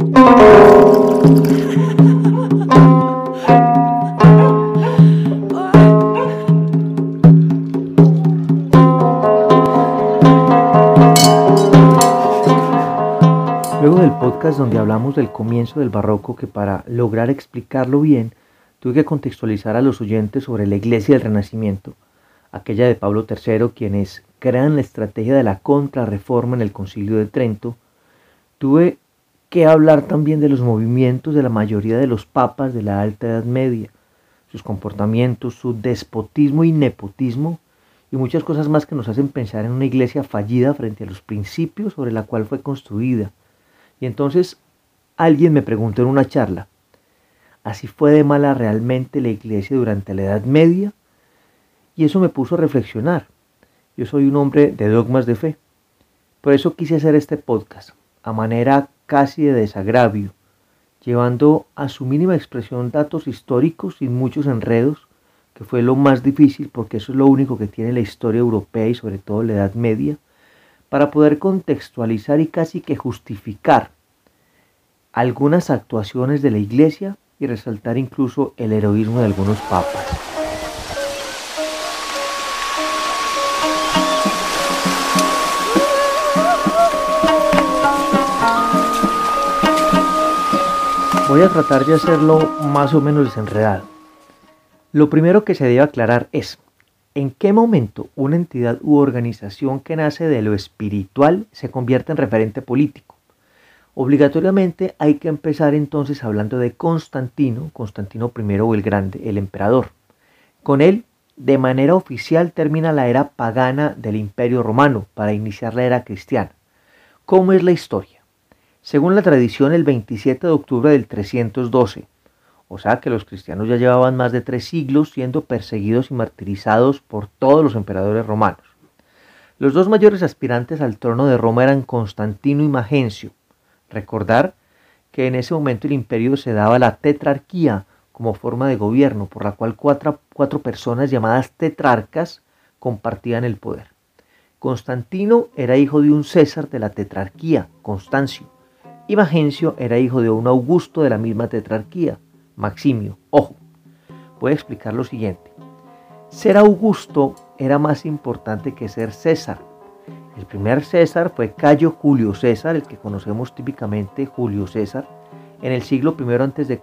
Luego del podcast donde hablamos del comienzo del barroco que para lograr explicarlo bien tuve que contextualizar a los oyentes sobre la iglesia del Renacimiento, aquella de Pablo III, quienes crean la estrategia de la contrarreforma en el Concilio de Trento, tuve que hablar también de los movimientos de la mayoría de los papas de la Alta Edad Media, sus comportamientos, su despotismo y nepotismo, y muchas cosas más que nos hacen pensar en una iglesia fallida frente a los principios sobre la cual fue construida y entonces alguien me preguntó en una charla, ¿así fue de mala realmente la iglesia durante la Edad Media? Y eso me puso a reflexionar. Yo soy un hombre de dogmas de fe. Por eso quise hacer este podcast, a manera casi de desagravio, llevando a su mínima expresión datos históricos sin muchos enredos, que fue lo más difícil porque eso es lo único que tiene la historia europea y sobre todo la Edad Media, para poder contextualizar y casi que justificar algunas actuaciones de la Iglesia y resaltar incluso el heroísmo de algunos papas. Voy a tratar de hacerlo más o menos desenredado. Lo primero que se debe aclarar es, ¿En qué momento una entidad u organización que nace de lo espiritual se convierte en referente político? Obligatoriamente hay que empezar entonces hablando de Constantino, Constantino I o el Grande, el emperador. Con él, de manera oficial, termina la era pagana del Imperio Romano para iniciar la era cristiana. ¿Cómo es la historia? Según la tradición, el 27 de octubre del 312, o sea que los cristianos ya llevaban más de tres siglos siendo perseguidos y martirizados por todos los emperadores romanos. Los dos mayores aspirantes al trono de Roma eran Constantino y Magencio. Recordar que en ese momento el imperio se daba la tetrarquía como forma de gobierno, por la cual cuatro, cuatro personas llamadas tetrarcas compartían el poder. Constantino era hijo de un César de la tetrarquía, Constancio, y Magencio era hijo de un Augusto de la misma tetrarquía, Maximio. Ojo, voy a explicar lo siguiente. Ser Augusto era más importante que ser César. El primer César fue Cayo Julio César, el que conocemos típicamente Julio César, en el siglo I a.C.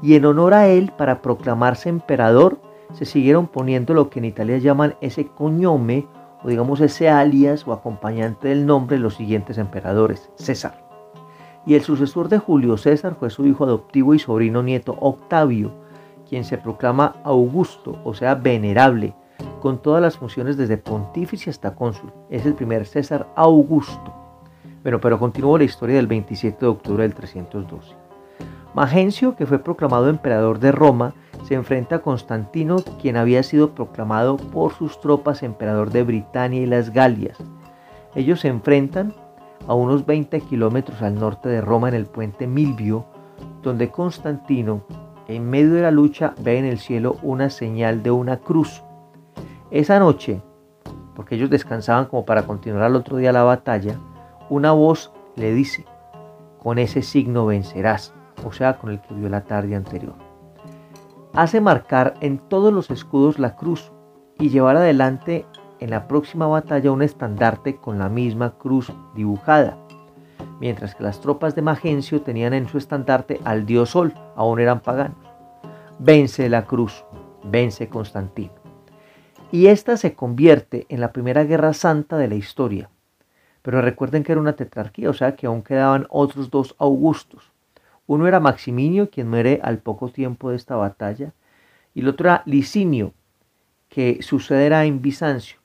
Y en honor a él, para proclamarse emperador, se siguieron poniendo lo que en Italia llaman ese coñome, o digamos ese alias o acompañante del nombre de los siguientes emperadores, César y el sucesor de Julio César fue su hijo adoptivo y sobrino nieto Octavio, quien se proclama Augusto, o sea, venerable, con todas las funciones desde pontífice hasta cónsul. Es el primer César Augusto. Bueno, pero continuó la historia del 27 de octubre del 312. Magencio, que fue proclamado emperador de Roma, se enfrenta a Constantino, quien había sido proclamado por sus tropas emperador de Britania y las Galias. Ellos se enfrentan a unos 20 kilómetros al norte de Roma en el puente Milvio, donde Constantino, en medio de la lucha, ve en el cielo una señal de una cruz. Esa noche, porque ellos descansaban como para continuar al otro día la batalla, una voz le dice, con ese signo vencerás, o sea, con el que vio la tarde anterior. Hace marcar en todos los escudos la cruz y llevar adelante en la próxima batalla un estandarte con la misma cruz dibujada, mientras que las tropas de Magencio tenían en su estandarte al dios Sol, aún eran paganos. Vence la cruz, vence Constantino. Y esta se convierte en la primera guerra santa de la historia. Pero recuerden que era una tetrarquía, o sea que aún quedaban otros dos Augustos. Uno era Maximinio, quien muere al poco tiempo de esta batalla, y el otro era Licinio, que sucederá en Bizancio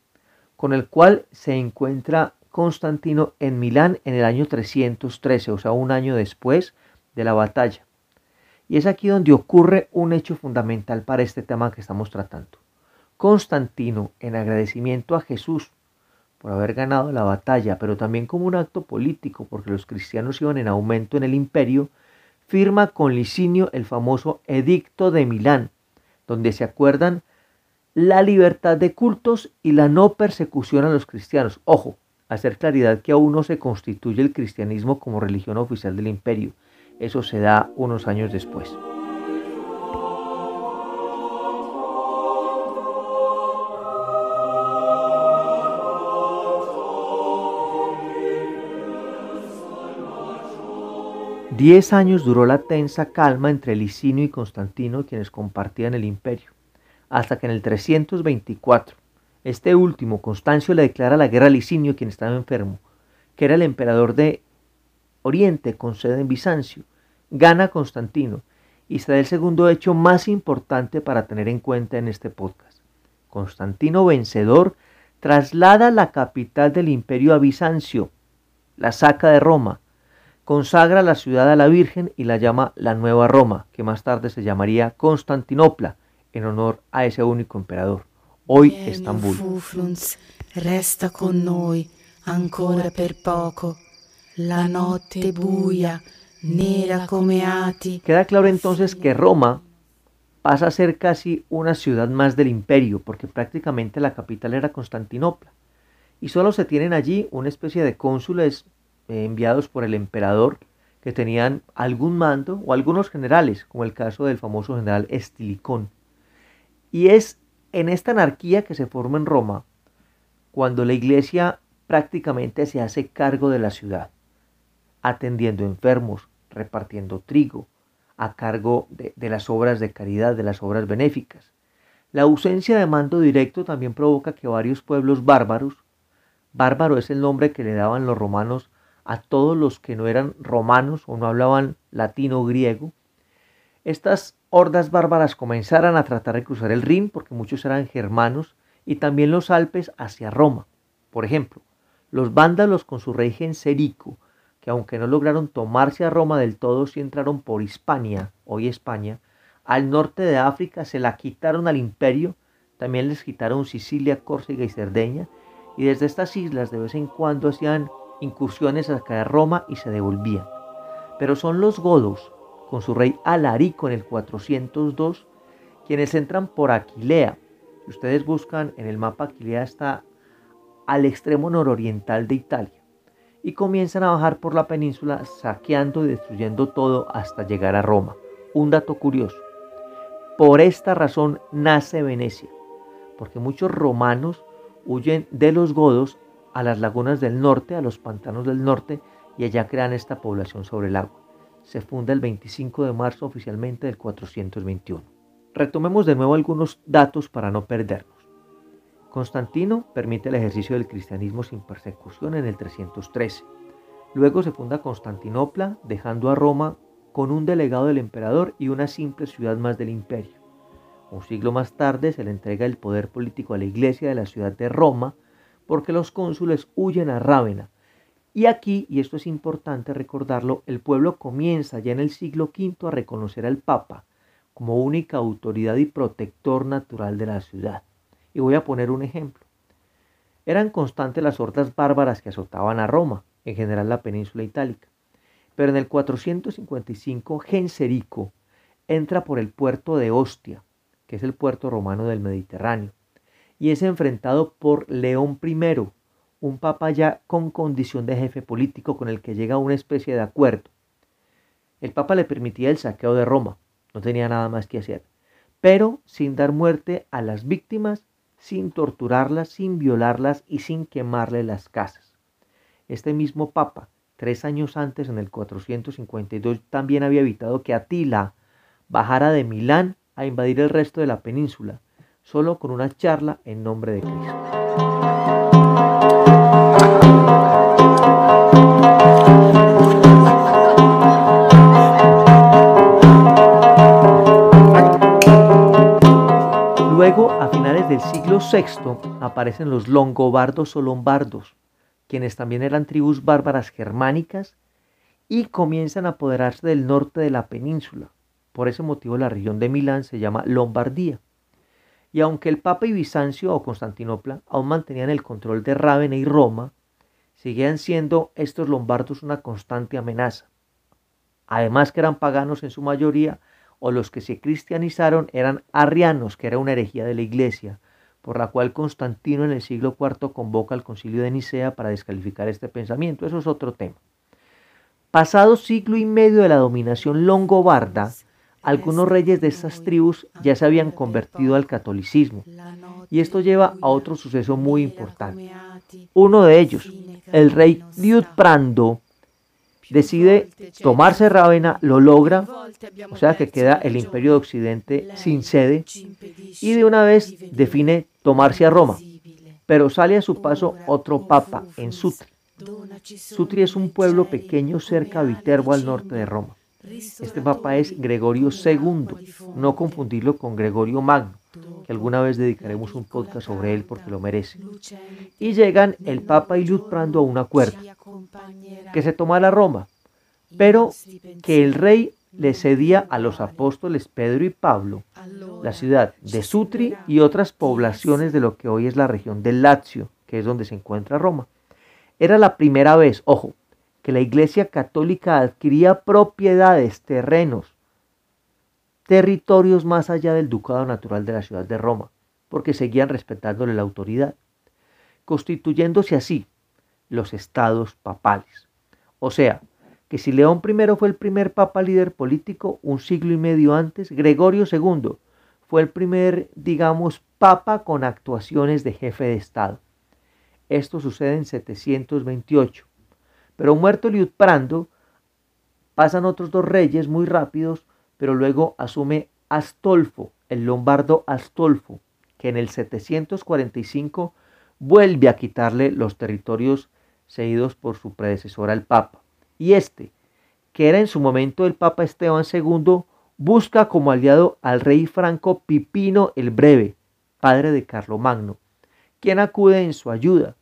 con el cual se encuentra Constantino en Milán en el año 313, o sea, un año después de la batalla. Y es aquí donde ocurre un hecho fundamental para este tema que estamos tratando. Constantino, en agradecimiento a Jesús por haber ganado la batalla, pero también como un acto político, porque los cristianos iban en aumento en el imperio, firma con Licinio el famoso Edicto de Milán, donde se acuerdan la libertad de cultos y la no persecución a los cristianos. Ojo, hacer claridad que aún no se constituye el cristianismo como religión oficial del imperio. Eso se da unos años después. Diez años duró la tensa calma entre Licinio y Constantino, quienes compartían el imperio, hasta que en el 324, este último, Constancio, le declara la guerra a Licinio, quien estaba enfermo, que era el emperador de Oriente con sede en Bizancio. Gana Constantino y se da el segundo hecho más importante para tener en cuenta en este podcast. Constantino vencedor traslada la capital del imperio a Bizancio, la saca de Roma, consagra la ciudad a la Virgen y la llama la Nueva Roma, que más tarde se llamaría Constantinopla, en honor a ese único emperador. Hoy Estambul. Resta con noi ancora per poco. La notte buia, nera come ati. Queda claro entonces que Roma pasa a ser casi una ciudad más del imperio, porque prácticamente la capital era Constantinopla. Y solo se tienen allí una especie de cónsules eh, enviados por el emperador que tenían algún mando o algunos generales, como el caso del famoso general Estilicón. Y es en esta anarquía que se forma en Roma cuando la iglesia prácticamente se hace cargo de la ciudad, atendiendo enfermos, repartiendo trigo, a cargo de, las obras de caridad, de las obras benéficas. La ausencia de mando directo también provoca que varios pueblos bárbaros, bárbaro es el nombre que le daban los romanos a todos los que no eran romanos o no hablaban latino o griego, estas hordas bárbaras comenzaran a tratar de cruzar el Rin, porque muchos eran germanos, y también los Alpes hacia Roma. Por ejemplo, los vándalos con su rey Genserico, que aunque no lograron tomarse a Roma del todo, sí entraron por Hispania, hoy España, al norte de África, se la quitaron al imperio, también les quitaron Sicilia, Córcega y Cerdeña, y desde estas islas de vez en cuando hacían incursiones a Roma y se devolvían. Pero son los godos, con su rey Alarico en el 402, quienes entran por Aquilea. Si ustedes buscan en el mapa, Aquilea está al extremo nororiental de Italia y comienzan a bajar por la península saqueando y destruyendo todo hasta llegar a Roma. Un dato curioso. Por esta razón nace Venecia, porque muchos romanos huyen de los godos a las lagunas del norte, a los pantanos del norte, y allá crean esta población sobre el agua. Se funda el 25 de marzo oficialmente del 421. Retomemos de nuevo algunos datos para no perdernos. Constantino permite el ejercicio del cristianismo sin persecución en el 313. Luego se funda Constantinopla, dejando a Roma con un delegado del emperador y una simple ciudad más del imperio. Un siglo más tarde se le entrega el poder político a la iglesia de la ciudad de Roma, porque los cónsules huyen a Rávena. Y aquí, y esto es importante recordarlo, el pueblo comienza ya en el siglo V a reconocer al Papa como única autoridad y protector natural de la ciudad. Y voy a poner un ejemplo. Eran constantes las hordas bárbaras que azotaban a Roma, en general la península itálica. Pero en el 455 Genserico entra por el puerto de Ostia, que es el puerto romano del Mediterráneo, y es enfrentado por León I, un papa ya con condición de jefe político con el que llega a una especie de acuerdo. El papa le permitía el saqueo de Roma, no tenía nada más que hacer, pero sin dar muerte a las víctimas, sin torturarlas, sin violarlas y sin quemarle las casas. Este mismo papa, tres años antes, en el 452, también había evitado que Atila bajara de Milán a invadir el resto de la península, solo con una charla en nombre de Cristo. Del siglo VI, aparecen los longobardos o lombardos, quienes también eran tribus bárbaras germánicas y comienzan a apoderarse del norte de la península. Por ese motivo la región de Milán se llama Lombardía. Y aunque el Papa y Bizancio o Constantinopla aún mantenían el control de Rávena y Roma, seguían siendo estos lombardos una constante amenaza. Además que eran paganos en su mayoría, o los que se cristianizaron eran arrianos, que era una herejía de la iglesia, por la cual Constantino en el siglo IV convoca al concilio de Nicea para descalificar este pensamiento. Eso es otro tema. Pasado siglo y medio de la dominación longobarda, algunos reyes de estas tribus ya se habían convertido al catolicismo. Y esto lleva a otro suceso muy importante. Uno de ellos, el rey Liutprando, decide tomarse Rávena, lo logra, o sea que queda el imperio de Occidente sin sede, y de una vez define tomarse a Roma. Pero sale a su paso otro papa en Sutri. Sutri es un pueblo pequeño cerca de Viterbo al norte de Roma. Este papa es Gregorio II, no confundirlo con Gregorio Magno, que alguna vez dedicaremos un podcast sobre él porque lo merece. Y llegan el papa y Liutprando a un acuerdo, que se tomara Roma, pero que el rey le cedía a los apóstoles Pedro y Pablo la ciudad de Sutri y otras poblaciones de lo que hoy es la región del Lazio, que es donde se encuentra Roma. Era la primera vez, ojo, que la Iglesia Católica adquiría propiedades, terrenos, territorios más allá del ducado natural de la ciudad de Roma, porque seguían respetándole la autoridad, constituyéndose así los estados papales. O sea, que si León I fue el primer papa líder político un siglo y medio antes, Gregorio II fue el primer, digamos, papa con actuaciones de jefe de Estado. Esto sucede en 728. Pero muerto Liutprando, pasan otros dos reyes muy rápidos, pero luego asume Astolfo, el lombardo Astolfo, que en el 745 vuelve a quitarle los territorios cedidos por su predecesor al Papa. Y este, que era en su momento el Papa Esteban II, busca como aliado al rey franco Pipino el Breve, padre de Carlomagno, quien acude en su ayuda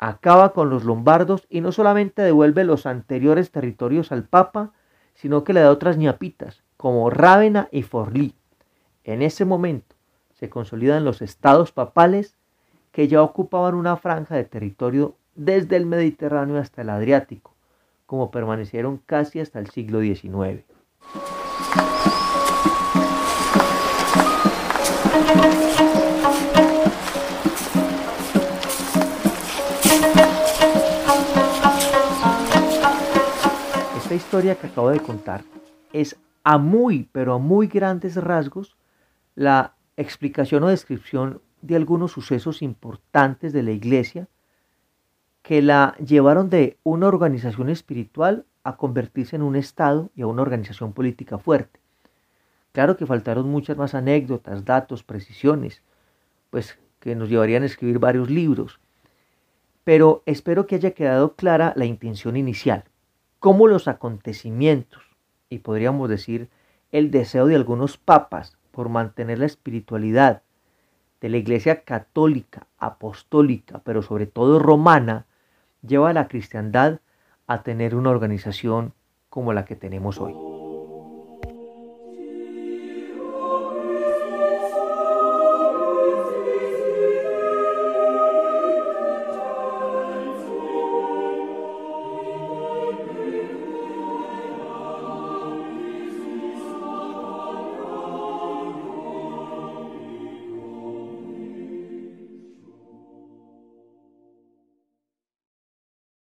acaba con los lombardos y no solamente devuelve los anteriores territorios al Papa, sino que le da otras ñapitas, como Rávena y Forlí. En ese momento se consolidan los estados papales que ya ocupaban una franja de territorio desde el Mediterráneo hasta el Adriático, como permanecieron casi hasta el siglo XIX. Historia que acabo de contar es a muy, pero a muy grandes rasgos la explicación o descripción de algunos sucesos importantes de la iglesia que la llevaron de una organización espiritual a convertirse en un Estado y a una organización política fuerte. Claro que faltaron muchas más anécdotas, datos, precisiones, pues que nos llevarían a escribir varios libros, pero espero que haya quedado clara la intención inicial cómo los acontecimientos, y podríamos decir el deseo de algunos papas por mantener la espiritualidad de la Iglesia católica, apostólica, pero sobre todo romana, lleva a la cristiandad a tener una organización como la que tenemos hoy.